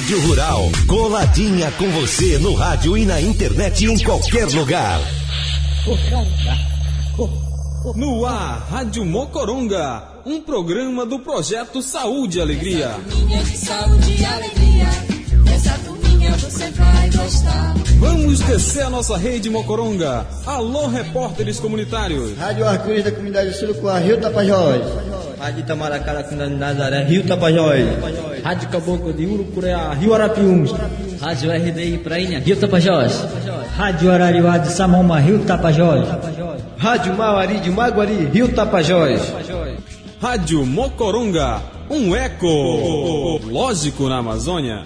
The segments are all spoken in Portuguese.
Rádio Rural, coladinha com você no rádio e na internet em qualquer lugar. No ar, Rádio Mocoronga, um programa do projeto Saúde e Alegria. de saúde e alegria, essa turminha você vai gostar. Vamos descer a nossa rede Mocoronga. Alô, repórteres comunitários. Rádio Arco-Íris da comunidade Surucuá, Rio Tapajós. Rádio Itamaracá da comunidade Nazaré, Rio Tapajós. Rádio Caboclo de Urucureá, Rio Arapiuns. Rádio RDI Prainha, Rio Tapajós. Rádio Arariuá de Samoma, Rio Tapajós. Rádio Mauari de Maguari, Rio Tapajós. Rádio Mocoronga, um eco lógico na Amazônia.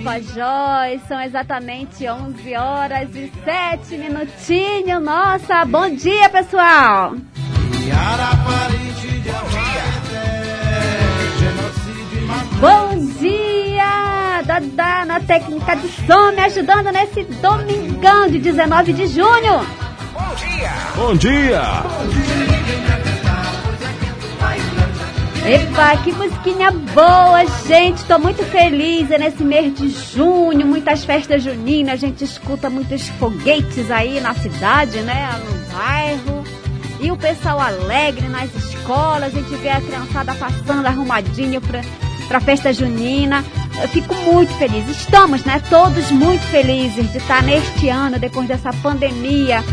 Tapajós. São exatamente 11 horas e 7 minutinhos. Nossa, bom dia, pessoal! Bom dia! Dadá na técnica de som me ajudando nesse domingão de 19 de junho. Bom dia! Epa, que musiquinha boa, gente. Tô muito feliz é nesse mês de junho, muitas festas juninas, a gente escuta muitos foguetes aí na cidade, né? No bairro. E o pessoal alegre nas escolas, a gente vê a criançada passando arrumadinho pra, pra festa junina. Eu fico muito feliz. Estamos, né? Todos muito felizes de estar neste ano, depois dessa pandemia,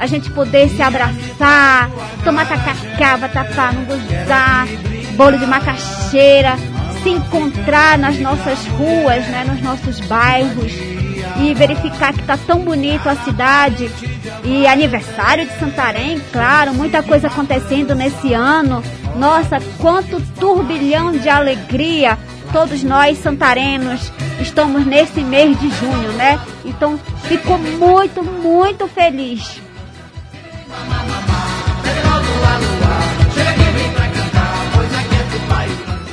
a gente poder se abraçar, tomar tacacá, batapá, não gozar, bolo de macaxeira, se encontrar nas nossas ruas, né, nos nossos bairros e verificar que está tão bonito a cidade e aniversário de Santarém, claro, muita coisa acontecendo nesse ano. Nossa, quanto turbilhão de alegria todos nós santarenos estamos nesse mês de junho, né? Então, fico muito, muito feliz.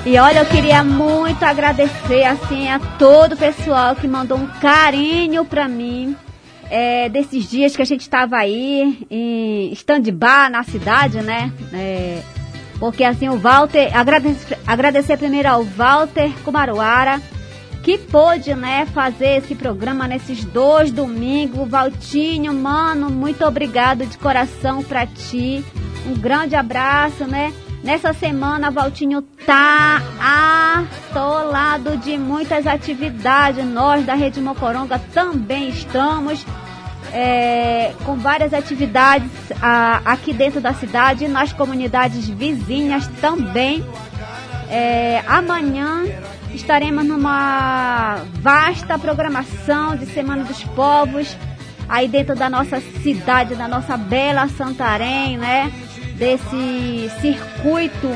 E olha, eu queria muito agradecer assim a todo o pessoal que mandou um carinho pra mim é, desses dias que a gente estava aí em stand-by na cidade, né? É, porque assim o Walter, agradecer, agradecer primeiro ao Walter Kumaruara, que pôde, né, fazer esse programa nesses dois domingos. Valtinho, mano, muito obrigado de coração pra ti. Um grande abraço, né? Nessa semana, Valtinho tá atolado de muitas atividades. Nós da Rede Mocoronga também estamos é, com várias atividades ah, aqui dentro da cidade e nas comunidades vizinhas também. É, amanhã estaremos numa vasta programação de Semana dos Povos aí dentro da nossa cidade, da nossa bela Santarém, né? Desse circuito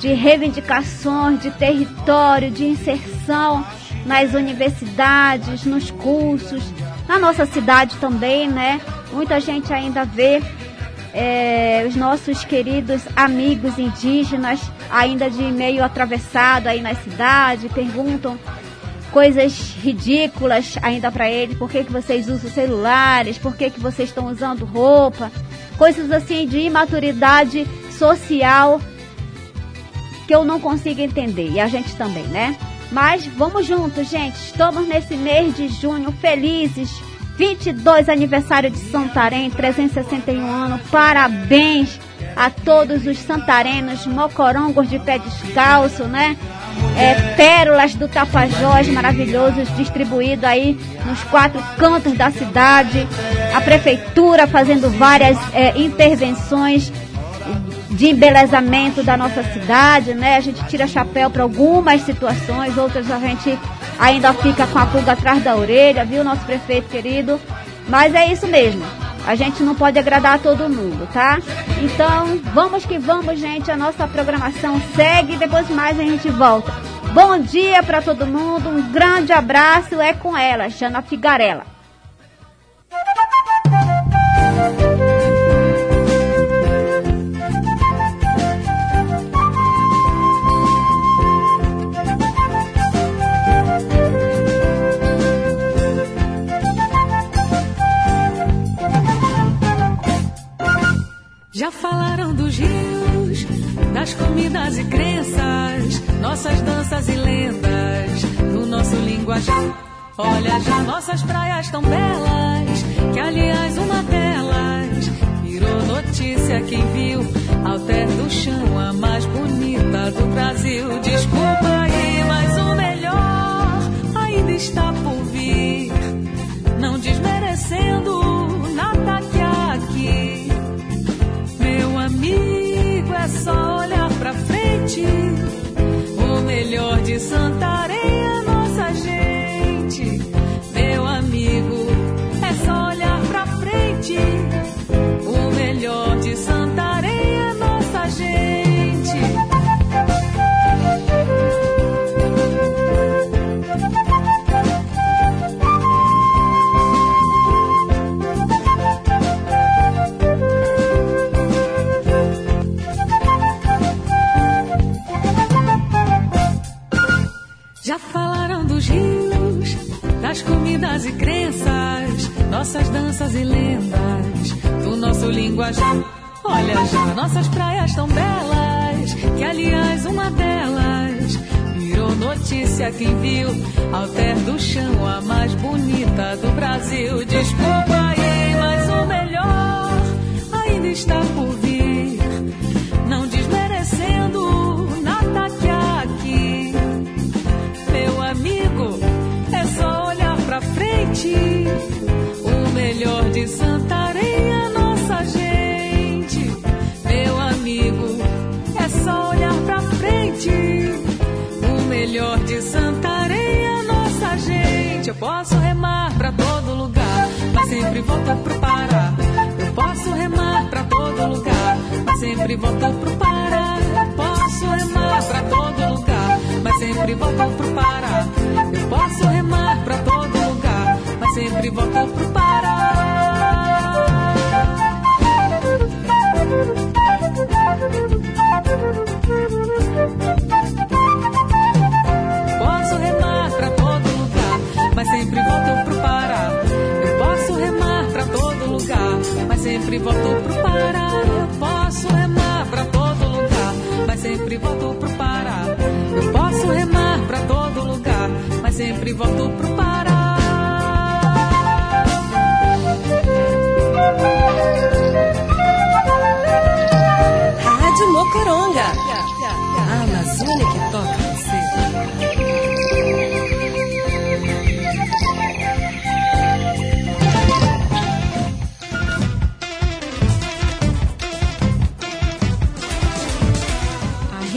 de reivindicações, de território, de inserção nas universidades, nos cursos, na nossa cidade também, né? Muita gente ainda vê é, os nossos queridos amigos indígenas ainda de meio atravessado aí na cidade, perguntam coisas ridículas ainda para eles, por que, que vocês usam celulares, por que, que vocês estão usando roupa, coisas assim de imaturidade social que eu não consigo entender, e a gente também, né? Mas vamos juntos, gente. Estamos nesse mês de junho felizes. 22 aniversário de Santarém, 361 anos. Parabéns a todos os santarenos, mocorongos de pé descalço, né? É, pérolas do Tapajós maravilhosos distribuído aí nos quatro cantos da cidade. A prefeitura fazendo várias é, intervenções de embelezamento da nossa cidade, né? A gente tira chapéu para algumas situações, outras a gente ainda fica com a pulga atrás da orelha, viu, nosso prefeito querido? Mas é isso mesmo. A gente não pode agradar todo mundo, tá? Então, vamos que vamos, gente. A nossa programação segue. Depois mais a gente volta. Bom dia para todo mundo. Um grande abraço. É com ela, Jana Figarela. Já falaram dos rios, das comidas e crenças, nossas danças e lendas, do nosso linguajar. Olha já nossas praias tão belas, que aliás uma delas virou notícia quem viu Alter do chão, a mais bonita do Brasil. Desculpa aí, mas o melhor ainda está por vir, não desmerecendo nada de Santarém nossas danças e lendas, do nosso linguajar. Olha já, nossas praias tão belas, que aliás uma delas virou notícia quem viu Alter do chão, a mais bonita do Brasil. Desculpa aí, mas o melhor ainda está por vir, não desmerecendo nada que há aqui meu amigo, é só olhar pra frente. Volto pro Pará. Eu posso remar pra todo lugar, mas sempre volto pro Pará. Eu posso remar pra todo lugar, mas sempre volto pro Pará. Eu posso remar pra todo lugar, mas sempre volto pro Pará. Sempre volto pro Pará. Eu posso remar pra todo lugar, mas sempre volto pro Pará. Eu posso remar pra todo lugar, mas sempre volto pro Pará. Rádio Mocoronga.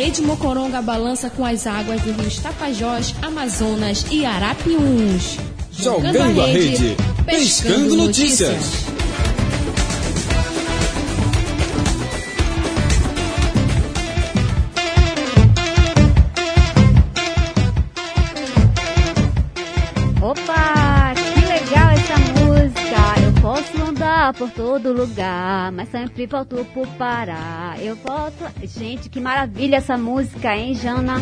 Rede Mocoronga balança com as águas do rio Tapajós, Amazonas e Arapiuns. Jogando a rede, pescando notícias. Opa, por todo lugar, mas sempre volto pro Pará. Eu volto. Gente, que maravilha essa música, hein, Jana?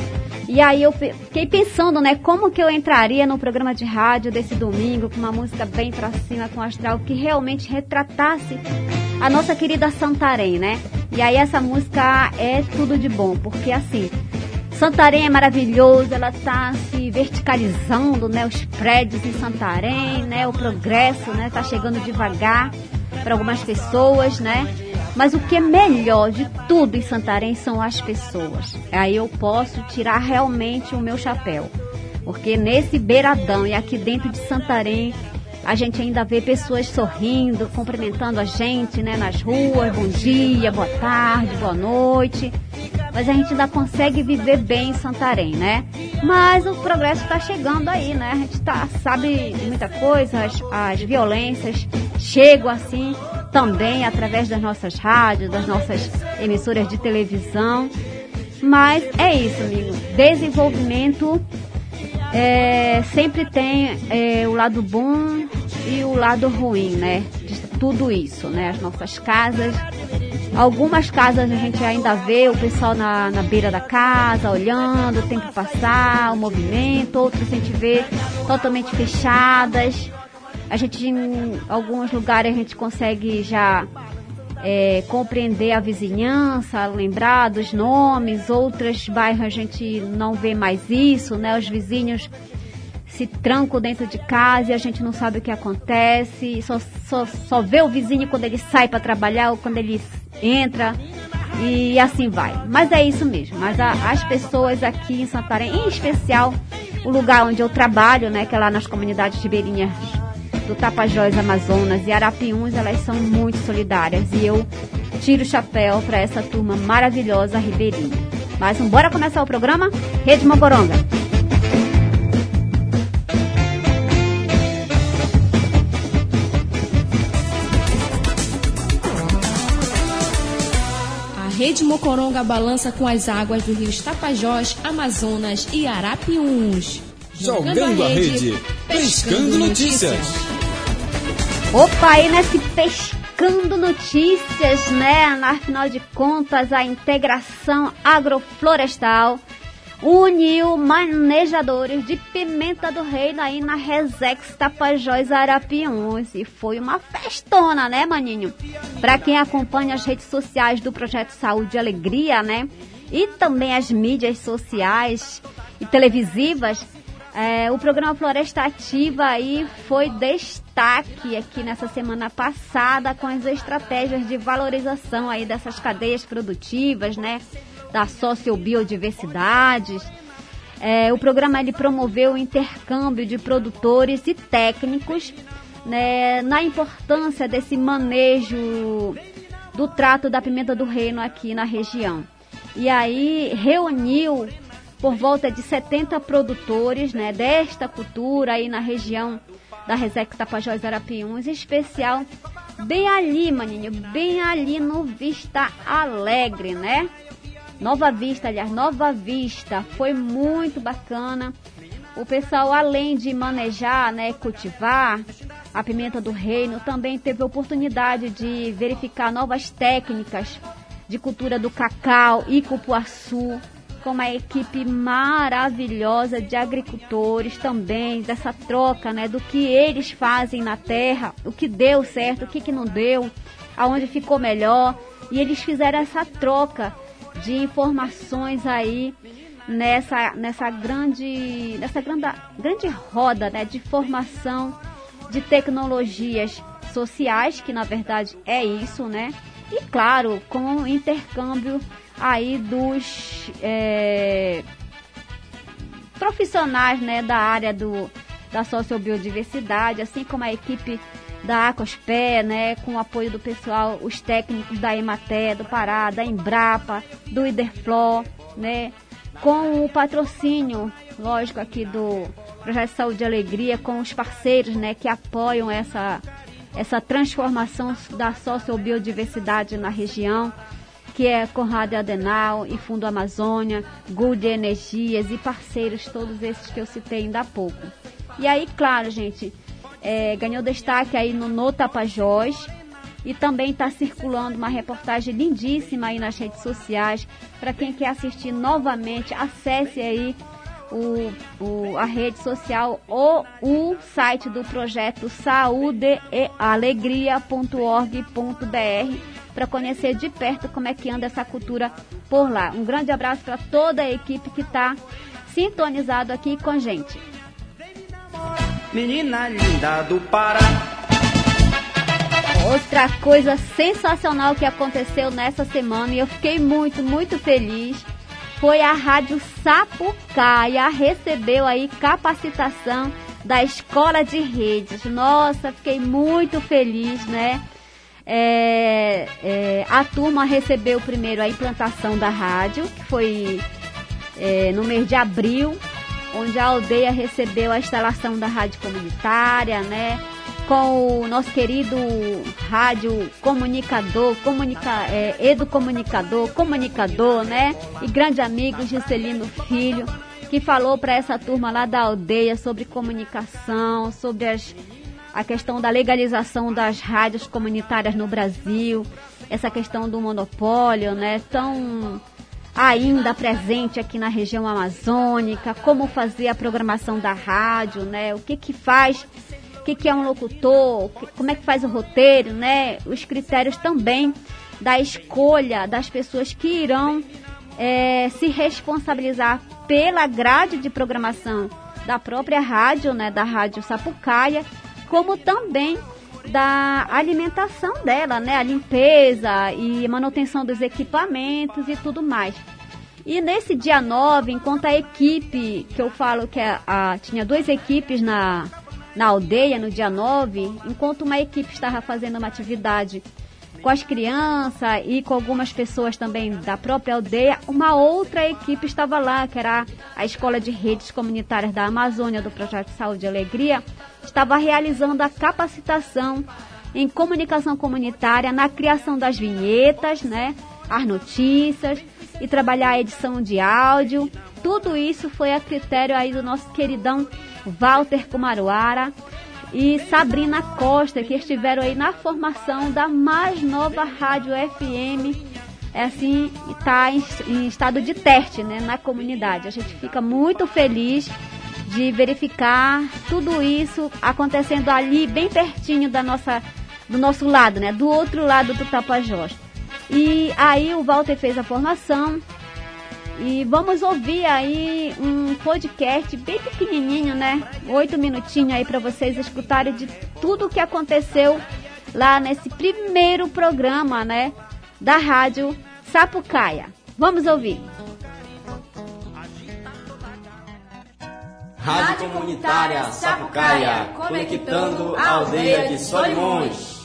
E aí eu fiquei pensando, né, como que eu entraria no programa de rádio desse domingo com uma música bem pra cima, com astral que realmente retratasse a nossa querida Santarém, né? E aí essa música é tudo de bom, porque assim, Santarém é maravilhoso, ela está se verticalizando, né? Os prédios em Santarém, né? O progresso, né? Tá chegando devagar para algumas pessoas, né? Mas o que é melhor de tudo em Santarém são as pessoas. Aí eu posso tirar realmente o meu chapéu. Porque nesse beiradão e aqui dentro de Santarém, a gente ainda vê pessoas sorrindo, cumprimentando a gente, né, nas ruas, bom dia, boa tarde, boa noite. Mas a gente ainda consegue viver bem em Santarém, né? Mas o progresso está chegando aí, né? A gente tá, sabe de muita coisa, as, as violências chegam assim também através das nossas rádios, das nossas emissoras de televisão. Mas é isso, amigo. Desenvolvimento é, sempre tem é, o lado bom e o lado ruim, né? De tudo isso, né? As nossas casas. Algumas casas a gente ainda vê o pessoal na, na beira da casa, olhando, o tempo passar, o movimento. Outras a gente vê totalmente fechadas. A gente, em alguns lugares, a gente consegue já é, compreender a vizinhança, lembrar dos nomes, outros bairros a gente não vê mais isso, né? Os vizinhos se trancam dentro de casa e a gente não sabe o que acontece, só, só, só vê o vizinho quando ele sai para trabalhar ou quando ele entra e assim vai. Mas é isso mesmo. Mas a, as pessoas aqui em Santarém, em especial o lugar onde eu trabalho, né, que é lá nas comunidades ribeirinhas do Tapajós, Amazonas e Arapiuns, elas são muito solidárias e eu tiro o chapéu para essa turma maravilhosa ribeirinha. Mas bora começar o programa? Rede Mocoronga. Rede Mocoronga balança com as águas do rio Tapajós, Amazonas e Arapiuns. Jogando a rede, pescando notícias. Opa, aí nesse pescando notícias, né? Afinal de contas, a integração agroflorestal uniu manejadores de pimenta do reino aí na Resex Tapajós Arapiuns. E foi uma festona, né, maninho? Para quem acompanha as redes sociais do Projeto Saúde e Alegria, né? E também as mídias sociais e televisivas, é, o programa Floresta Ativa aí foi destaque aqui nessa semana passada com as estratégias de valorização aí dessas cadeias produtivas, né? Da sociobiodiversidade. É, o programa ele promoveu o intercâmbio de produtores e técnicos né, na importância desse manejo do trato da pimenta do reino aqui na região. E aí reuniu por volta de 70 produtores né, desta cultura aí na região da Resex Tapajós Arapiuns, em especial bem ali, maninho, bem ali no Vista Alegre, né? Nova Vista, aliás, Nova Vista, foi muito bacana. O pessoal, além de manejar, né, cultivar a pimenta do reino, também teve a oportunidade de verificar novas técnicas de cultura do cacau e cupuaçu, com uma equipe maravilhosa de agricultores também, dessa troca, né, do que eles fazem na terra, o que deu certo, o que, que não deu, aonde ficou melhor. E eles fizeram essa troca de informações aí nessa, nessa grande, nessa grande, grande roda né, de formação de tecnologias sociais, que na verdade é isso, né? E claro, com o intercâmbio aí dos é, profissionais né, da área do, da sociobiodiversidade, assim como a equipe da Acospé, né, com o apoio do pessoal, os técnicos da Ematé, do Pará, da Embrapa, do Iderflor, né, com o patrocínio, lógico, aqui do Projeto Saúde e Alegria, com os parceiros, né, que apoiam essa, essa transformação da sociobiodiversidade na região que é Conrado Adenal e Fundo Amazônia, Good Energias e parceiros, todos esses que eu citei ainda há pouco. E aí, claro, gente, é, ganhou destaque aí no No Tapajós e também está circulando uma reportagem lindíssima aí nas redes sociais. Para quem quer assistir novamente, acesse aí o, o, a rede social ou o site do projeto saudeealegria.org.br para conhecer de perto como é que anda essa cultura por lá. Um grande abraço para toda a equipe que está sintonizado aqui com a gente. Menina linda do Pará. Outra coisa sensacional que aconteceu nessa semana e eu fiquei muito, muito feliz foi a Rádio Sapucaia recebeu aí capacitação da Escola de Redes. Nossa, fiquei muito feliz, né? É, é, a turma recebeu primeiro a implantação da rádio, que foi é, no mês de abril, onde a aldeia recebeu a instalação da rádio comunitária, né? Com o nosso querido rádio comunicador, comunica, é, educomunicador, comunicador, né? E grande amigo Juscelino Filho, que falou para essa turma lá da aldeia sobre comunicação, sobre as a questão da legalização das rádios comunitárias no Brasil, essa questão do monopólio, né, tão ainda presente aqui na região amazônica, como fazer a programação da rádio, né, o que que faz, o que que é um locutor, como é que faz o roteiro, né, os critérios também da escolha das pessoas que irão é, se responsabilizar pela grade de programação da própria rádio, né, da rádio Sapucaia, como também da alimentação dela, né? A limpeza e manutenção dos equipamentos e tudo mais. E nesse dia 9, enquanto a equipe, que eu falo que a, a, tinha duas equipes na, na aldeia no dia 9, enquanto uma equipe estava fazendo uma atividade com as crianças e com algumas pessoas também da própria aldeia, uma outra equipe estava lá, que era a Escola de Redes Comunitárias da Amazônia do Projeto Saúde e Alegria, estava realizando a capacitação em comunicação comunitária na criação das vinhetas, né, as notícias e trabalhar a edição de áudio. Tudo isso foi a critério aí do nosso queridão Walter Kumaruara, e Sabrina Costa, que estiveram aí na formação da mais nova rádio FM, é assim, está em, em, estado de teste né, na comunidade. A gente fica muito feliz de verificar tudo isso acontecendo ali, bem pertinho da nossa, do nosso lado, né, do outro lado do Tapajós. E aí o Walter fez a formação, e vamos ouvir aí um podcast bem pequenininho, né? Oito minutinhos aí para vocês escutarem de tudo o que aconteceu lá nesse primeiro programa, né? Da rádio Sapucaia. Vamos ouvir. Rádio Comunitária Sapucaia, conectando a aldeia de Solimões.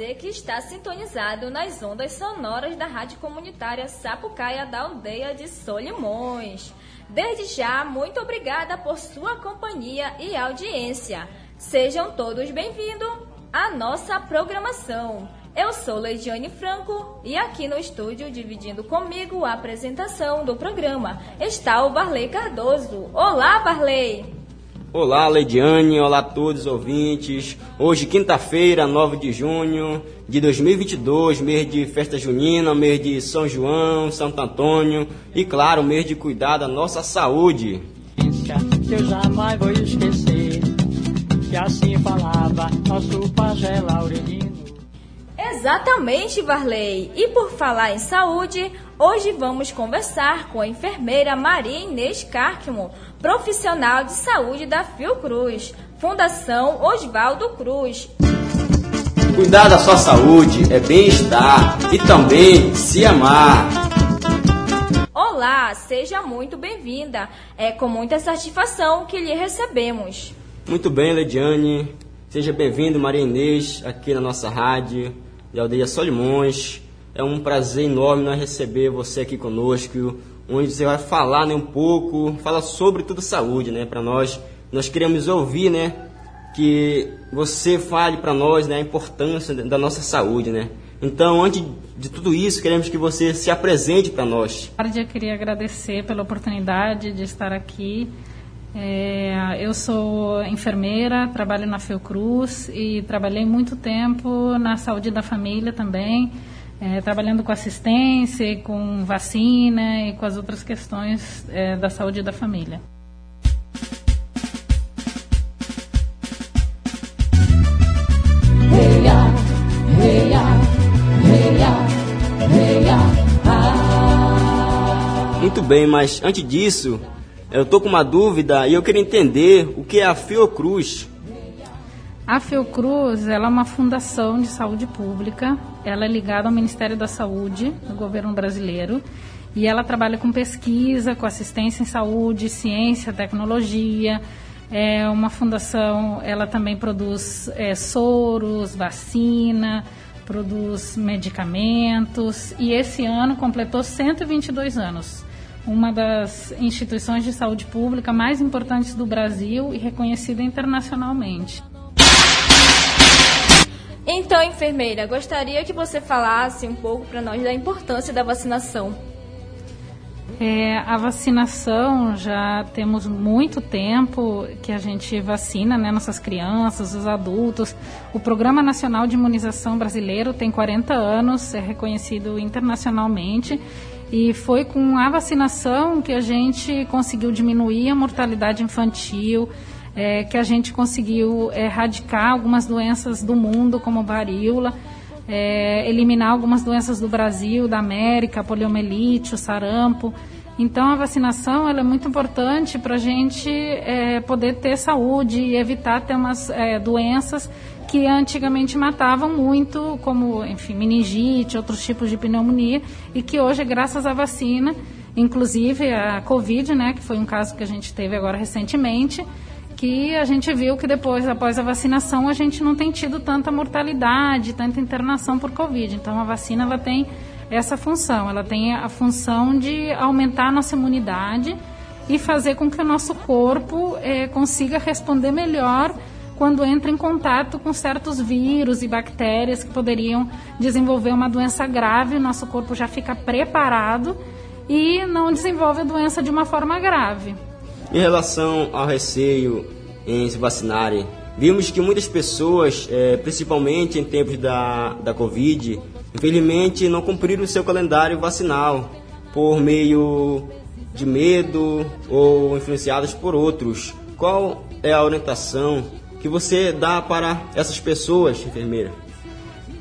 Que está sintonizado nas ondas sonoras da Rádio Comunitária Sapucaia da aldeia de Solimões. Desde já, muito obrigada por sua companhia e audiência. Sejam todos bem-vindos à nossa programação. Eu sou Leidiane Franco e aqui no estúdio, dividindo comigo a apresentação do programa, está o Barley Cardoso. Olá, Barley! Olá, Leidiane, olá a todos os ouvintes. Hoje, quinta-feira, 9 de junho de 2022, mês de festa junina, mês de São João, Santo Antônio e, claro, mês de cuidar da nossa saúde. Eu jamais vou esquecer que assim falava nosso pajé Laurelino. Exatamente, Varley. E por falar em saúde, hoje vamos conversar com a enfermeira Maria Inês Carquimo, profissional de saúde da Fiocruz, Fundação Oswaldo Cruz. Cuidar da sua saúde é bem-estar e também se amar. Olá, seja muito bem-vinda. É com muita satisfação que lhe recebemos. Muito bem, Lediane. Seja bem-vindo, Maria Inês, aqui na nossa rádio de Aldeia Solimões. É um prazer enorme nós receber você aqui conosco onde você vai falar né, um pouco, fala sobre tudo saúde, né, para nós. Nós queremos ouvir, né, que você fale para nós, né, a importância da nossa saúde, né. Então, antes de tudo isso, queremos que você se apresente para nós. Eu queria agradecer pela oportunidade de estar aqui. É, eu sou enfermeira, trabalho na Fiocruz e trabalhei muito tempo na saúde da família também é, trabalhando com assistência, com vacina e com as outras questões é, da saúde da família. Muito bem, mas antes disso, Eu estou com uma dúvida e eu queria entender o que é a Fiocruz. A Fiocruz ela é uma fundação de saúde pública. Ela é ligada ao Ministério da Saúde do governo brasileiro e ela trabalha com pesquisa, com assistência em saúde, ciência, tecnologia. É uma fundação, ela também produz é, soros, vacina, produz medicamentos e esse ano completou 122 anos. Uma das instituições de saúde pública mais importantes do Brasil e reconhecida internacionalmente. Então, enfermeira, gostaria que você falasse um pouco para nós da importância da vacinação. É, a vacinação já temos muito tempo que a gente vacina né, nossas crianças, os adultos. O Programa Nacional de Imunização Brasileiro tem 40 anos, é reconhecido internacionalmente. E foi com a vacinação que a gente conseguiu diminuir a mortalidade infantil, é, que a gente conseguiu erradicar algumas doenças do mundo, como varíola, é, eliminar algumas doenças do Brasil, da América, poliomielite, o sarampo. Então a vacinação é muito importante para a gente é, poder ter saúde e evitar ter umas é, doenças que antigamente matavam muito, como enfim meningite, outros tipos de pneumonia, e que hoje, graças à vacina, inclusive a Covid, né, que foi um caso que a gente teve agora recentemente, que a gente viu que depois, após a vacinação, a gente não tem tido tanta mortalidade, tanta internação por Covid. Então a vacina ela tem essa função. Ela tem a função de aumentar a nossa imunidade e fazer com que o nosso corpo eh, consiga responder melhor quando entra em contato com certos vírus e bactérias que poderiam desenvolver uma doença grave. O nosso corpo já fica preparado e não desenvolve a doença de uma forma grave. Em relação ao receio em se vacinarem, vimos que muitas pessoas, eh, principalmente em tempos da, da Covid, infelizmente não cumpriram o seu calendário vacinal por meio de medo ou influenciadas por outros. Qual é a orientação que você dá para essas pessoas, enfermeira?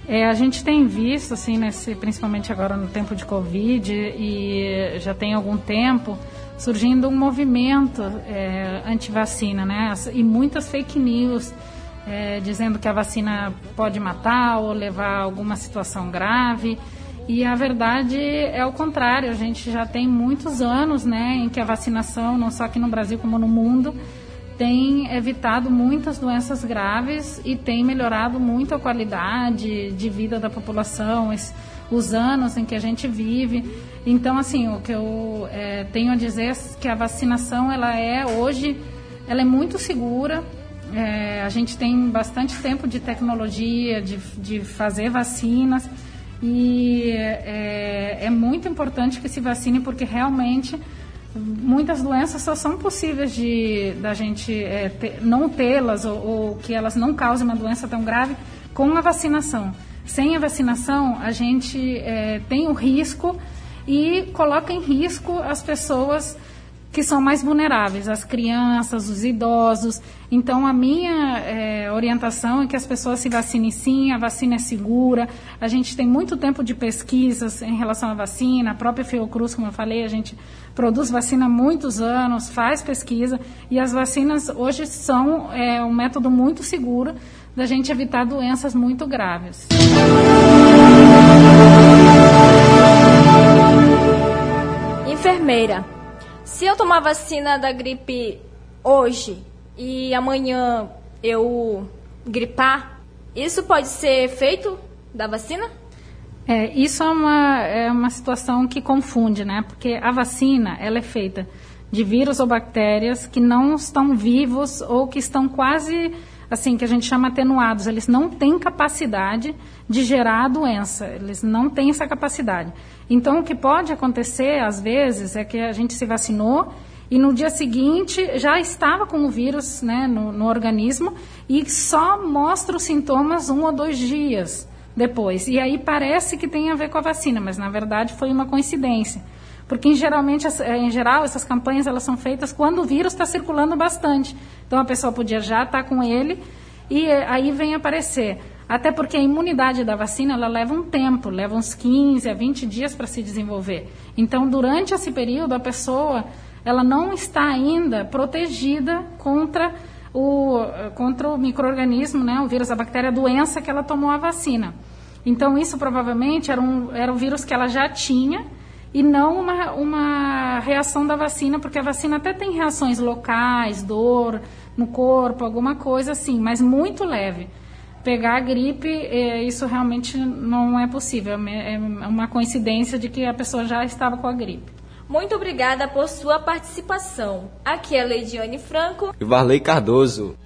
É, a gente tem visto, assim, nesse, principalmente agora no tempo de Covid, e já tem algum tempo, surgindo um movimento é, anti-vacina, né? E muitas fake news é, dizendo que a vacina pode matar ou levar a alguma situação grave. E a verdade é o contrário. A gente já tem muitos anos, né, em que a vacinação, não só aqui no Brasil como no mundo, tem evitado muitas doenças graves e tem melhorado muito a qualidade de vida da população, os anos em que a gente vive. Então, assim, o que eu é, tenho a dizer é que a vacinação, ela é hoje, ela é muito segura, é, a gente tem bastante tempo de tecnologia, de, de fazer vacinas e é, é, muito importante que se vacine porque realmente muitas doenças só são possíveis de da gente é, ter, não tê-las ou, ou, que elas não causem uma doença tão grave com a vacinação. Sem a vacinação, a gente é, tem o risco e coloca em risco as pessoas que são mais vulneráveis, as crianças, os idosos. Então, a minha é, orientação é que as pessoas se vacinem sim, a vacina é segura. A gente tem muito tempo de pesquisas em relação à vacina, a própria Fiocruz, como eu falei, a gente produz vacina há muitos anos, faz pesquisa, e as vacinas hoje são é, um método muito seguro da gente evitar doenças muito graves. Enfermeira, se eu tomar vacina da gripe hoje e amanhã eu gripar, isso pode ser efeito da vacina? É, isso é uma, é uma situação que confunde, né? Porque a vacina, ela é feita de vírus ou bactérias que não estão vivos ou que estão quase, assim, que a gente chama atenuados. Eles não têm capacidade de gerar a doença. Eles não têm essa capacidade. Então, o que pode acontecer, às vezes, é que a gente se vacinou e no dia seguinte já estava com o vírus né, no, no organismo e só mostra os sintomas um ou dois dias depois. E aí parece que tem a ver com a vacina, mas na verdade foi uma coincidência. Porque em, geralmente, em geral essas campanhas elas são feitas quando o vírus está circulando bastante. Então a pessoa podia já estar tá com ele e eh, aí vem aparecer. Até porque a imunidade da vacina ela leva um tempo, leva uns 15 a 20 dias para se desenvolver. Então, durante esse período, a pessoa ela não está ainda protegida contra o, contra o microorganismo, né, o vírus, a bactéria, a doença que ela tomou a vacina. Então, isso provavelmente era um, era um vírus que ela já tinha e não uma, uma reação da vacina, porque a vacina até tem reações locais, dor no corpo, alguma coisa assim, mas muito leve. Pegar a gripe, é, isso realmente não é possível, é, é uma coincidência de que a pessoa já estava com a gripe. Muito obrigada por sua participação. Aqui é a Leidiane Franco e Varley Cardoso.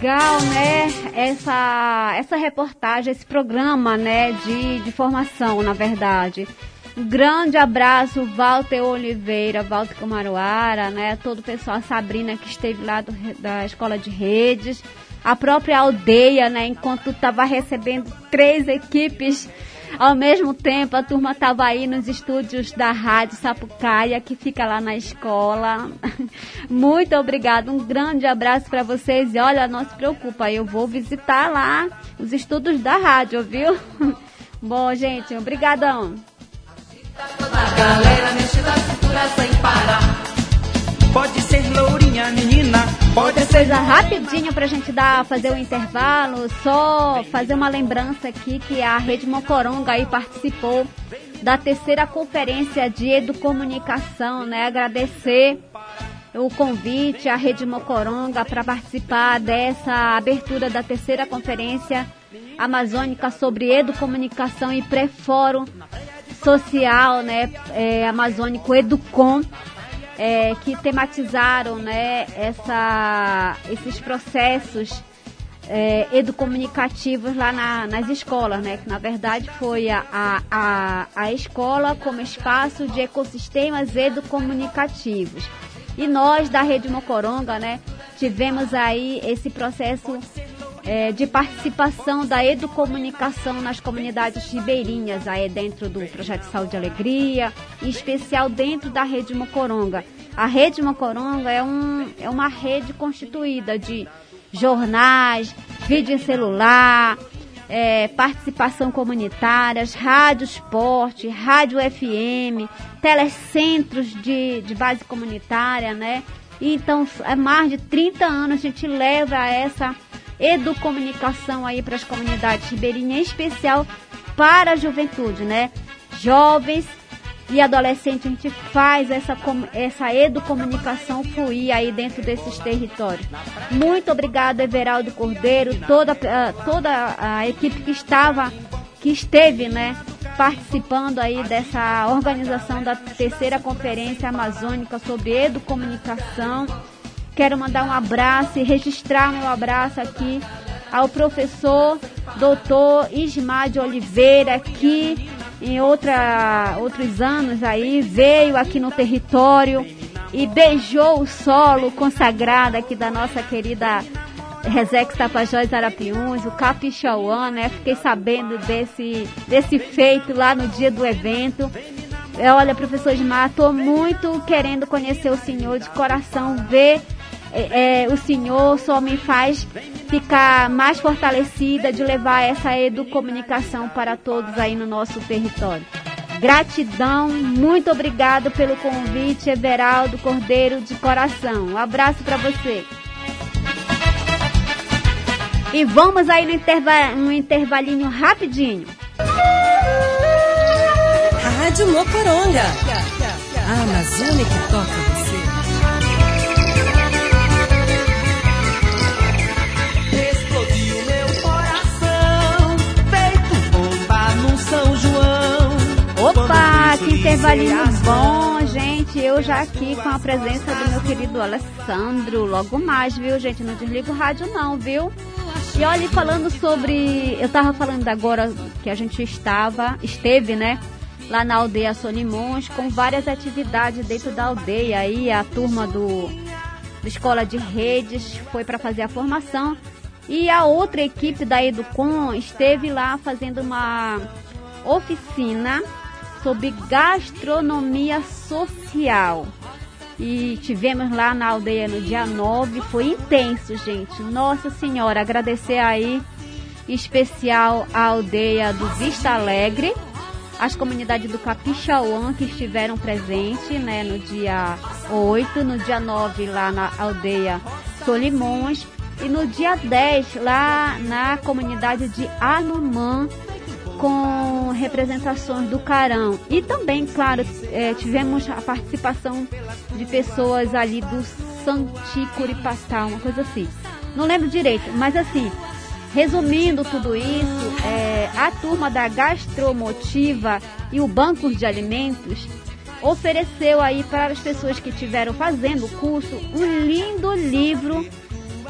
Legal, né? Essa, essa reportagem, esse programa, né? De, de formação, na verdade. Um grande abraço, Walter Oliveira, Walter Comaruara, né? Todo o pessoal, a Sabrina que esteve lá do, da Escola de Redes. A própria aldeia, né? Enquanto estava recebendo três equipes ao mesmo tempo, a turma estava aí nos estúdios da Rádio Sapucaia, que fica lá na escola. Muito obrigada, um grande abraço para vocês. E olha, não se preocupa, eu vou visitar lá os estudos da rádio, viu? Bom, gente, obrigadão. galera mexendo a cintura sem parar. Pode ser lourinha, menina. Pode ser. Coisa rapidinho pra gente dar, fazer o um intervalo. Só fazer uma lembrança aqui que a Rede Mocoronga aí participou da terceira conferência de educomunicação, né? Agradecer o convite à Rede Mocoronga para participar dessa abertura da terceira conferência amazônica sobre educomunicação e pré-fórum social, né? É, amazônico Educom é, que tematizaram né, essa, esses processos é, educomunicativos lá na, nas escolas, né? Que na verdade foi a, a, a escola como espaço de ecossistemas educomunicativos. E nós da Rede Mocoronga, né, tivemos aí esse processo é, de participação da educomunicação nas comunidades ribeirinhas, aí dentro do projeto Saúde e Alegria, em especial dentro da rede Mocoronga. A rede Mocoronga é, um, é uma rede constituída de jornais, vídeo em celular, é, participação comunitárias, rádio esporte, rádio FM, telecentros de, de base comunitária, né? Então, há mais de 30 anos a gente leva essa educomunicação aí para as comunidades ribeirinhas, em especial para a juventude, né? Jovens e adolescentes, a gente faz essa, essa educomunicação fluir aí dentro desses territórios. Muito obrigada, Everaldo Cordeiro, toda, ah, toda a equipe que estava, que esteve, né? participando aí dessa organização da terceira conferência amazônica sobre educomunicação Quero mandar um abraço e registrar meu abraço aqui ao professor doutor Ismar de Oliveira, que em outra, outros anos aí veio aqui no território e beijou o solo consagrado aqui da nossa querida Resex Tapajós Arapiuns, o Capixauã, né? Fiquei sabendo desse, desse feito lá no dia do evento. Olha, professor Ismar, estou muito querendo conhecer o senhor de coração, ver é, é, o Senhor só me faz ficar mais fortalecida de levar essa educomunicação para todos aí no nosso território. Gratidão, muito obrigado pelo convite, Everaldo Cordeiro de coração. Um abraço para você. E vamos aí no, interva no intervalinho rapidinho. Rádio Mocoronga. A Amazônia que toca que intervalinho bom, gente. Eu já aqui com a presença do meu querido Alessandro. Logo mais, viu, gente? Não desliga o rádio, não, viu? E olha, falando sobre. Eu tava falando agora que a gente estava, esteve, né? Lá na aldeia Sonimões, com várias atividades dentro da aldeia. Aí a turma do, da Escola de Redes foi para fazer a formação. E a outra equipe da Educom esteve lá fazendo uma oficina sobre gastronomia social. E tivemos lá na aldeia no dia 9, foi intenso, gente. Nossa Senhora, agradecer aí em especial a aldeia do Vista Alegre, as comunidades do Capixauã que estiveram presentes né, no dia 8, no dia 9 lá na aldeia Solimões e no dia 10 lá na comunidade de Anumã com representações do Carão. E também, claro, é, tivemos a participação de pessoas ali do Santi Curipatá, uma coisa assim. Não lembro direito, mas assim, resumindo tudo isso, é, a turma da Gastromotiva e o Banco de Alimentos ofereceu aí para as pessoas que estiveram fazendo o curso um lindo livro,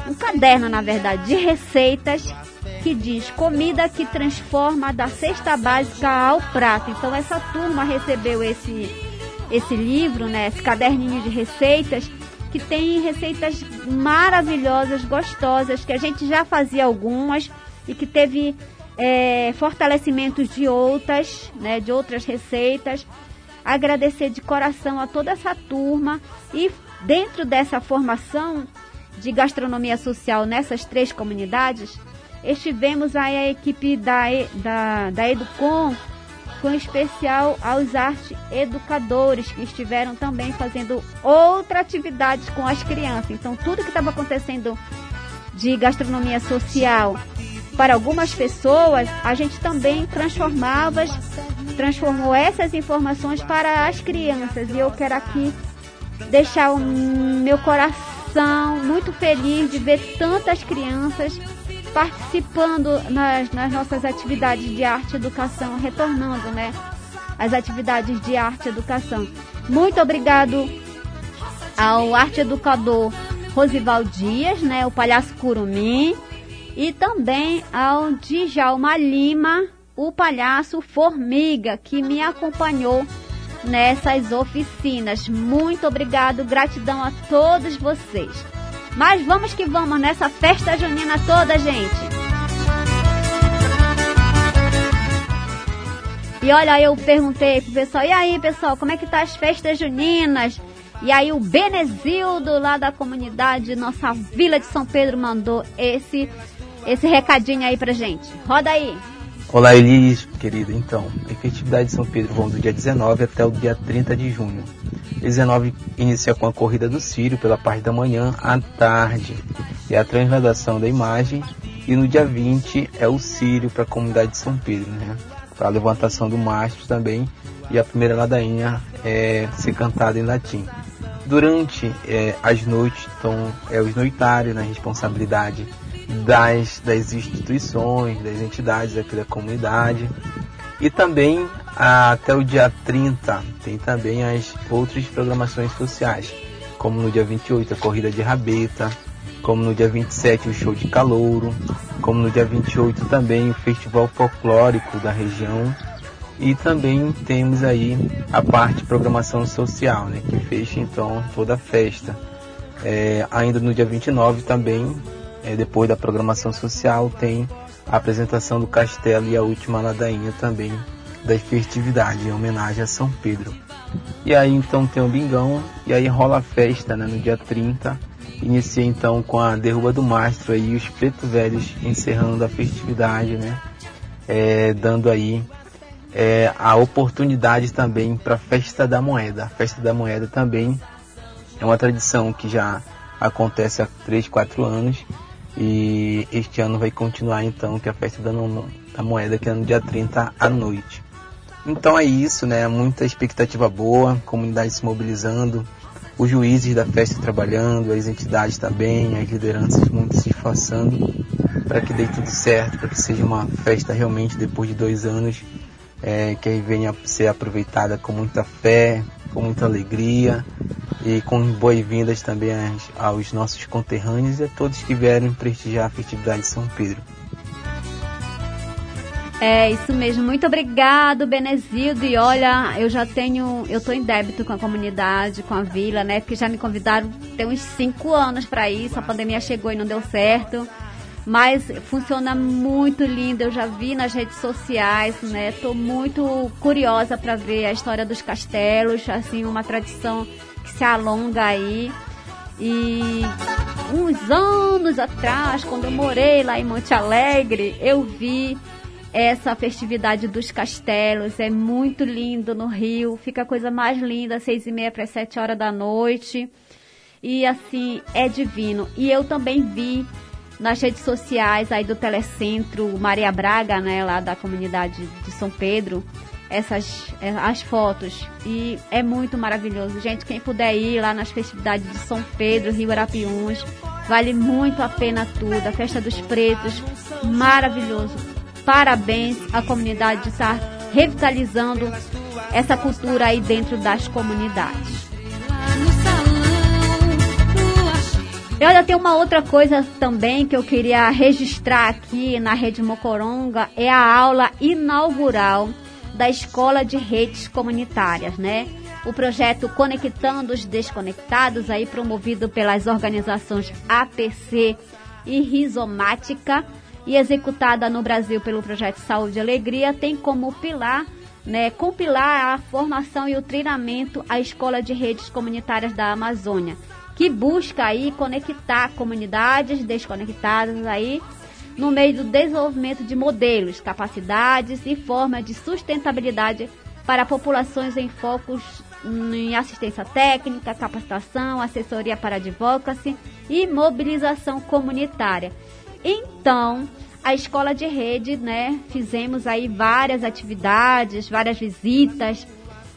um caderno, na verdade, de receitas que diz comida que transforma da cesta básica ao prato. Então essa turma recebeu esse esse livro, né, esse caderninho de receitas que tem receitas maravilhosas, gostosas, que a gente já fazia algumas e que teve é, fortalecimentos de outras, né, de outras receitas. Agradecer de coração a toda essa turma e dentro dessa formação de gastronomia social nessas três comunidades, estivemos aí a equipe da, da, da Educom, com especial aos arte educadores que estiveram também fazendo outra atividade com as crianças. Então, tudo que estava acontecendo de gastronomia social para algumas pessoas, a gente também transformava, transformou essas informações para as crianças. E eu quero aqui deixar o meu coração muito feliz de ver tantas crianças participando nas, nas nossas atividades de arte e educação, retornando, né? As atividades de arte e educação. Muito obrigado ao arte educador Rosival Dias, né? O palhaço Curumim. E também ao Djalma Lima, o palhaço Formiga, que me acompanhou nessas oficinas. Muito obrigado, gratidão a todos vocês. Mas vamos que vamos nessa festa junina toda, gente. E olha, eu perguntei pro pessoal, e aí, pessoal, como é que tá as festas juninas? E aí o Benezildo lá da comunidade, nossa Vila de São Pedro, mandou esse esse recadinho aí pra gente. Roda aí. Olá, Elis, querida. Então, a festividade de São Pedro vão do dia 19 até o dia 30 de junho. 19 inicia com a corrida do Sírio pela parte da manhã à tarde e a transladação da imagem. E no dia 20 é o Sírio para a comunidade de São Pedro, né? Para a levantação do mastro também e a primeira ladainha é ser cantada em latim. Durante é, as noites, então, é os noitários na né? responsabilidade das, das instituições, das entidades aqui da comunidade. E também até o dia 30 tem também as outras programações sociais, como no dia 28 a corrida de rabeta, como no dia 27 o show de calouro, como no dia 28 também o festival folclórico da região e também temos aí a parte programação social, né, que fecha então toda a festa. É, ainda no dia 29 também é, depois da programação social, tem a apresentação do castelo e a última ladainha também da festividade, em homenagem a São Pedro. E aí então tem o bingão, e aí rola a festa né, no dia 30. Inicia então com a derruba do mastro e os pretos velhos encerrando a festividade, né? É, dando aí é, a oportunidade também para a festa da moeda. A festa da moeda também é uma tradição que já acontece há 3, 4 anos e este ano vai continuar então, que é a festa da, da moeda, que é no dia 30 à noite. Então é isso, né? Muita expectativa boa, comunidade se mobilizando, os juízes da festa trabalhando, as entidades também, as lideranças muito se esforçando para que dê tudo certo, para que seja uma festa realmente depois de dois anos, é, que venha a ser aproveitada com muita fé, com muita alegria e com boas-vindas também aos nossos conterrâneos e a todos que vieram prestigiar a festividade de São Pedro. É isso mesmo, muito obrigado, Benezildo. E olha, eu já tenho, eu tô em débito com a comunidade, com a vila, né? Porque já me convidaram tem uns cinco anos para isso. A pandemia chegou e não deu certo. Mas funciona muito lindo, eu já vi nas redes sociais, né? Tô muito curiosa para ver a história dos castelos, assim, uma tradição que se alonga aí. E uns anos atrás, quando eu morei lá em Monte Alegre, eu vi essa festividade dos castelos. É muito lindo no Rio, fica a coisa mais linda, seis e meia para sete horas da noite. E assim, é divino. E eu também vi nas redes sociais aí do Telecentro Maria Braga, né, lá da comunidade de São Pedro, essas é, as fotos e é muito maravilhoso. Gente, quem puder ir lá nas festividades de São Pedro, Rio Arapiuns, vale muito a pena tudo. A Festa dos Pretos, maravilhoso. Parabéns à comunidade de estar revitalizando essa cultura aí dentro das comunidades. E olha, tem uma outra coisa também que eu queria registrar aqui na Rede Mocoronga, é a aula inaugural da Escola de Redes Comunitárias, né? O projeto Conectando os Desconectados, aí promovido pelas organizações APC e Rizomática e executada no Brasil pelo projeto Saúde e Alegria, tem como pilar, né, compilar a formação e o treinamento à Escola de Redes Comunitárias da Amazônia, que busca aí conectar comunidades desconectadas aí no meio do desenvolvimento de modelos, capacidades e formas de sustentabilidade para populações em focos em assistência técnica, capacitação, assessoria para advocacy e mobilização comunitária. Então, a escola de rede, né, fizemos aí várias atividades, várias visitas.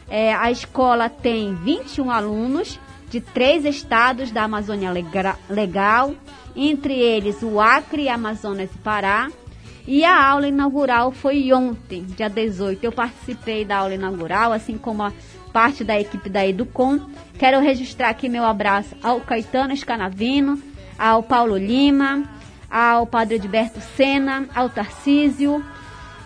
É, a escola tem 21 alunos de três estados da Amazônia Legal, entre eles o Acre, Amazonas e Pará. E a aula inaugural foi ontem, dia 18. Eu participei da aula inaugural, assim como a parte da equipe da Educom. Quero registrar aqui meu abraço ao Caetano Escanavino, ao Paulo Lima, ao Padre Edberto Sena, ao Tarcísio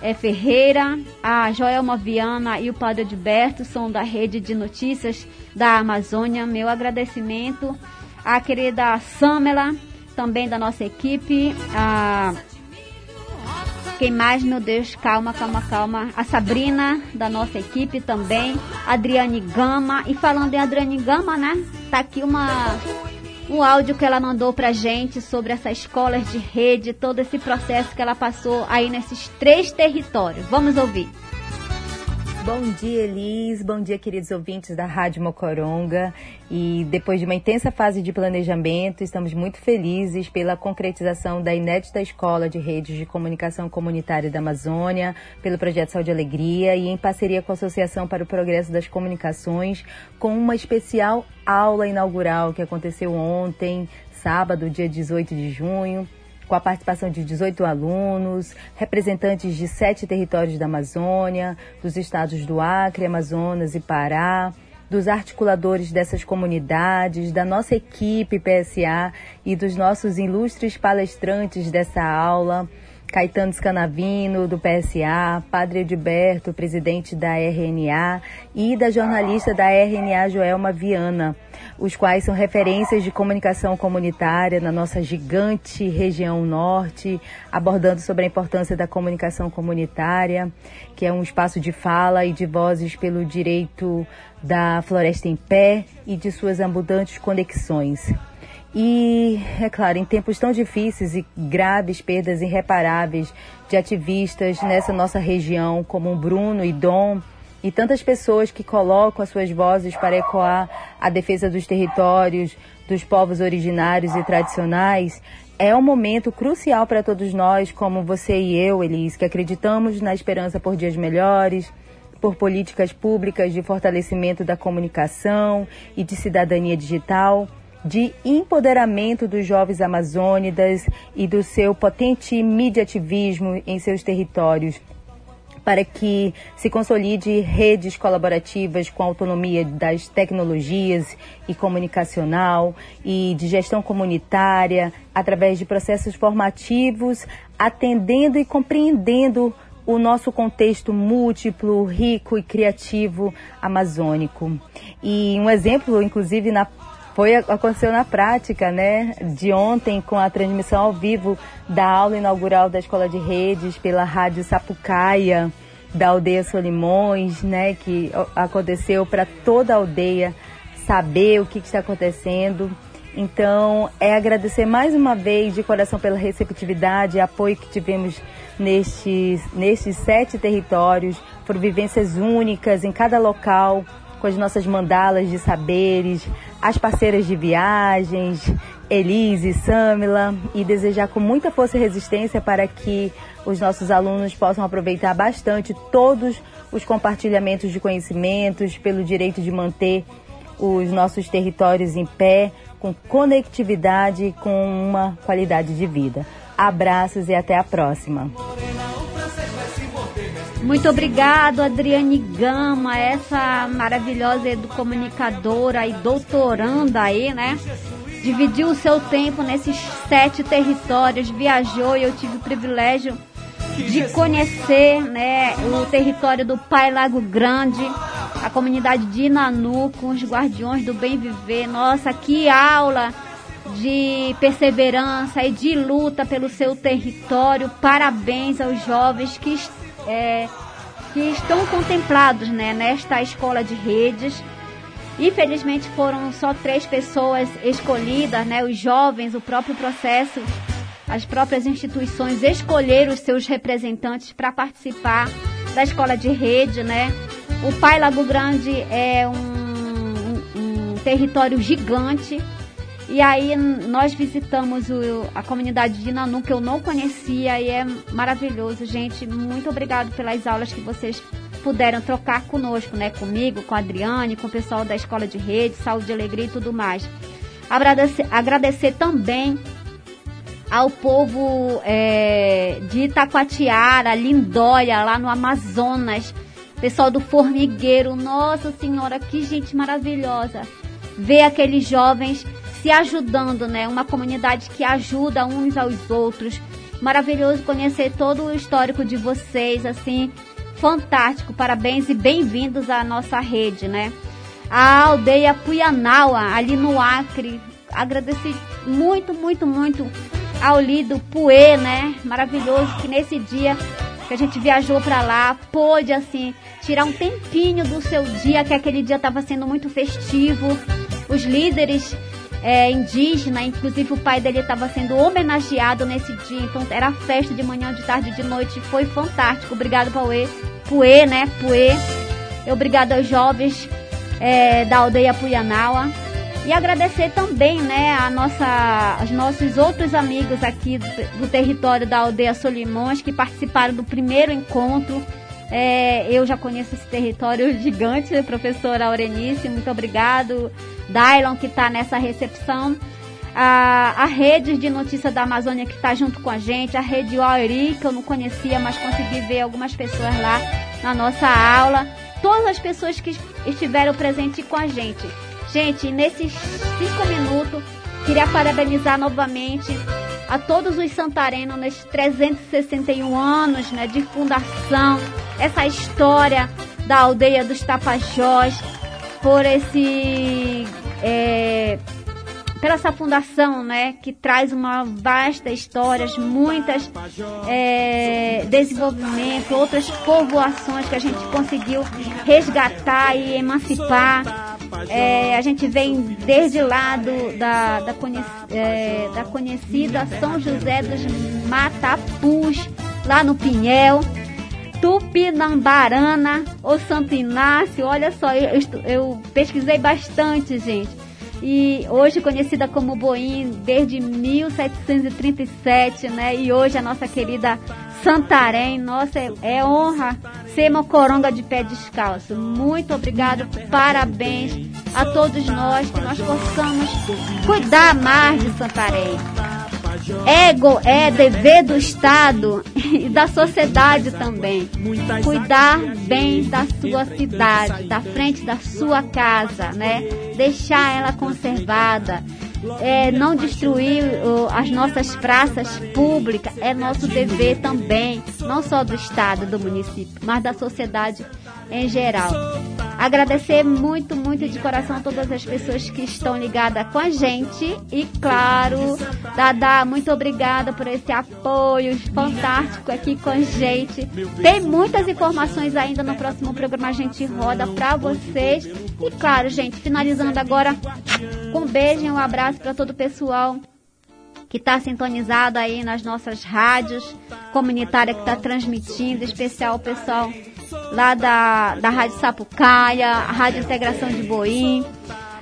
é, Ferreira, a Joelma Viana e o Padre Edberto são da rede de notícias da Amazônia. Meu agradecimento à querida Samela, também da nossa equipe. A... Quem mais, meu Deus, calma, calma, calma. A Sabrina, da nossa equipe também. Adriane Gama. E falando em Adriane Gama, né? Tá aqui uma, um áudio que ela mandou pra gente sobre essas escolas de rede, todo esse processo que ela passou aí nesses três territórios. Vamos ouvir. Bom dia, Elis. Bom dia, queridos ouvintes da Rádio Mocoronga. E depois de uma intensa fase de planejamento, estamos muito felizes pela concretização da inédita Escola de Redes de Comunicação Comunitária da Amazônia, pelo Projeto Saúde e Alegria e em parceria com a Associação para o Progresso das Comunicações, com uma especial aula inaugural que aconteceu ontem, sábado, dia 18 de junho com a participação de 18 alunos, representantes de sete territórios da Amazônia, dos estados do Acre, Amazonas e Pará, dos articuladores dessas comunidades, da nossa equipe PSA e dos nossos ilustres palestrantes dessa aula. Caetano Scanavino, do PSA, Padre Edberto, presidente da RNA, e da jornalista da RNA, Joelma Viana, os quais são referências de comunicação comunitária na nossa gigante região norte, abordando sobre a importância da comunicação comunitária, que é um espaço de fala e de vozes pelo direito da floresta em pé e de suas abundantes conexões. E, é claro, em tempos tão difíceis e graves perdas irreparáveis de ativistas nessa nossa região, como Bruno e Dom, e tantas pessoas que colocam as suas vozes para ecoar a defesa dos territórios, dos povos originários e tradicionais, é um momento crucial para todos nós, como você e eu, Elis, que acreditamos na esperança por dias melhores, por políticas públicas de fortalecimento da comunicação e de cidadania digital de empoderamento dos jovens amazônidas e do seu potente mediativismo em seus territórios, para que se consolide redes colaborativas com autonomia das tecnologias e comunicacional e de gestão comunitária, através de processos formativos, atendendo e compreendendo o nosso contexto múltiplo, rico e criativo amazônico. E um exemplo, inclusive, na foi aconteceu na prática, né, de ontem com a transmissão ao vivo da aula inaugural da Escola de Redes pela Rádio Sapucaia da aldeia Solimões, né, que aconteceu para toda a aldeia saber o que, que está acontecendo. Então, é agradecer mais uma vez de coração pela receptividade e apoio que tivemos nestes, nestes sete territórios. Foram vivências únicas em cada local, com as nossas mandalas de saberes, as parceiras de viagens, Elise, Samila, e desejar com muita força e resistência para que os nossos alunos possam aproveitar bastante todos os compartilhamentos de conhecimentos, pelo direito de manter os nossos territórios em pé, com conectividade com uma qualidade de vida. Abraços e até a próxima. Muito obrigado, Adriane Gama, essa maravilhosa comunicadora e doutoranda aí, né? Dividiu o seu tempo nesses sete territórios, viajou e eu tive o privilégio de conhecer né, o território do Pai Lago Grande, a comunidade de Inanu, com os guardiões do bem viver. Nossa, que aula de perseverança e de luta pelo seu território. Parabéns aos jovens que, é, que estão contemplados né, nesta escola de redes. Infelizmente foram só três pessoas escolhidas, né, os jovens, o próprio processo as próprias instituições escolheram os seus representantes para participar da escola de rede, né? O Pai Lago Grande é um, um, um território gigante. E aí nós visitamos o, a comunidade de Nanu, que eu não conhecia, e é maravilhoso, gente. Muito obrigado pelas aulas que vocês puderam trocar conosco, né? Comigo, com a Adriane, com o pessoal da Escola de Rede, Saúde, Alegria e tudo mais. Agradecer, agradecer também ao povo é, de Itacoatiara, Lindóia, lá no Amazonas, pessoal do Formigueiro. Nossa Senhora, que gente maravilhosa. Ver aqueles jovens se ajudando, né? Uma comunidade que ajuda uns aos outros. Maravilhoso conhecer todo o histórico de vocês, assim, fantástico. Parabéns e bem-vindos à nossa rede, né? A aldeia Puianaua, ali no Acre. Agradeci muito, muito, muito ao lido Puê, né? Maravilhoso que nesse dia que a gente viajou para lá, pôde assim tirar um tempinho do seu dia, que aquele dia estava sendo muito festivo. Os líderes é, indígenas, inclusive o pai dele estava sendo homenageado nesse dia, então era festa de manhã, de tarde, de noite, foi fantástico. Obrigado, Pauê. Puê, né? Puê. Obrigado aos jovens é, da aldeia Puianaua. E agradecer também, né, a nossa, aos nossos outros amigos aqui do, do território da aldeia Solimões que participaram do primeiro encontro. É, eu já conheço esse território gigante, professora Aurenice, muito obrigado. Dailon, que está nessa recepção. A, a rede de notícia da Amazônia que está junto com a gente, a rede OARI, que eu não conhecia, mas consegui ver algumas pessoas lá na nossa aula. Todas as pessoas que estiveram presentes com a gente. Gente, nesses cinco minutos, queria parabenizar novamente a todos os santarenos nesses 361 anos né, de fundação, essa história da aldeia dos Tapajós, por esse é, pela essa fundação, né, que traz uma vasta história, muitas é, desenvolvimento, outras povoações que a gente conseguiu resgatar e emancipar. É, a gente vem desde lá do, da, da, conhec, é, da conhecida São José dos Matapus, lá no Pinhel. Tupinambarana ou Santo Inácio, olha só, eu, eu pesquisei bastante, gente e hoje conhecida como Boim desde 1737, né? E hoje a nossa querida Santarém, nossa, é, honra ser Mocoronga de pé descalço. Muito obrigado, parabéns a todos nós, que nós possamos cuidar mais de Santarém. Ego é dever do Estado e da sociedade também. Cuidar bem da sua cidade, da frente da sua casa, né? Deixar ela conservada. É, não destruir as nossas praças públicas é nosso dever também, não só do Estado, do município, mas da sociedade em geral. Agradecer muito, muito de coração a todas as pessoas que estão ligadas com a gente. E claro, Dada, muito obrigada por esse apoio fantástico aqui com a gente. Tem muitas informações ainda no próximo programa a gente roda para vocês. E claro, gente, finalizando agora com um beijo e um abraço para todo o pessoal que está sintonizado aí nas nossas rádios comunitárias que está transmitindo, especial o pessoal lá da, da Rádio Sapucaia, a Rádio Integração de Boim,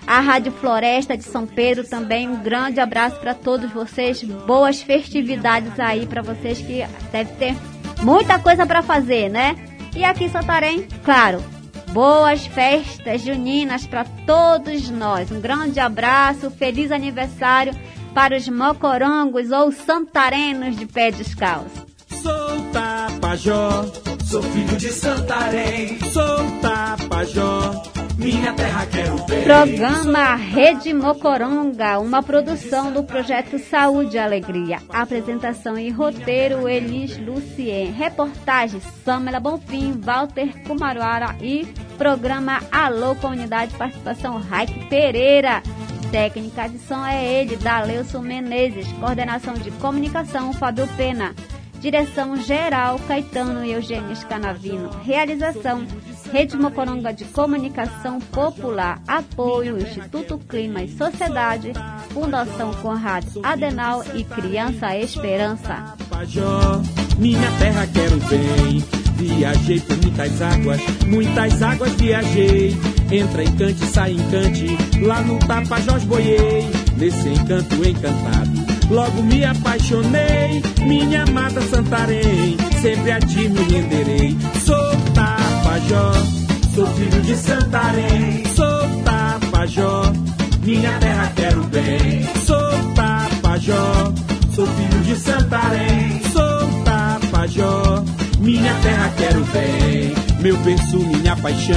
a Rádio Floresta de São Pedro também. Um grande abraço para todos vocês. Boas festividades aí para vocês que deve ter muita coisa para fazer, né? E aqui em Santarém, claro, boas festas juninas para todos nós. Um grande abraço, feliz aniversário para os mocorongos ou santarenos de pé descalço. Sou Tapajó, sou filho de Santarém, sou Tapajó. Minha terra quero ver. Programa Rede Mocoronga, uma produção do projeto Saúde e Alegria. Apresentação e roteiro Elis Lucien. Reportagem Samela Bonfim, Walter Kumaruara e programa Alô Comunidade Participação Raik Pereira. Técnica de som é ele, Daleuson Menezes. Coordenação de comunicação, Fábio Pena. Direção geral, Caetano e Eugênio Canavino. Realização, Rede Mocoronga de Comunicação Popular. Apoio, Instituto Clima e Sociedade. Fundação Conrado Adenal e Criança Esperança. Minha terra quero bem. Viajei por muitas águas, muitas águas viajei. Entra em cante, sai em cante, lá no Tapajós boiei. Nesse encanto encantado, logo me apaixonei. Minha amada Santarém, sempre a ti me renderei. Sou Tapajó, sou filho de Santarém. Sou Tapajó, minha terra quero bem. Sou Tapajó, sou filho de Santarém. Sou Tapajó minha terra quero bem, meu berço, minha paixão,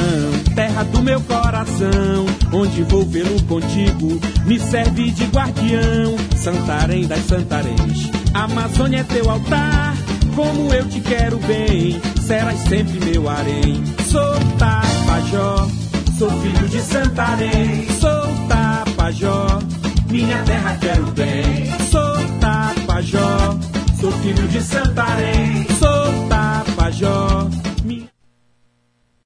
terra do meu coração, onde vou vê-lo contigo, me serve de guardião, Santarém das Santaréns, Amazônia é teu altar, como eu te quero bem, serás sempre meu harém. Sou Tapajó, sou filho de Santarém, sou Tapajó, minha terra quero bem, sou Tapajó, sou filho de Santarém. Marajó.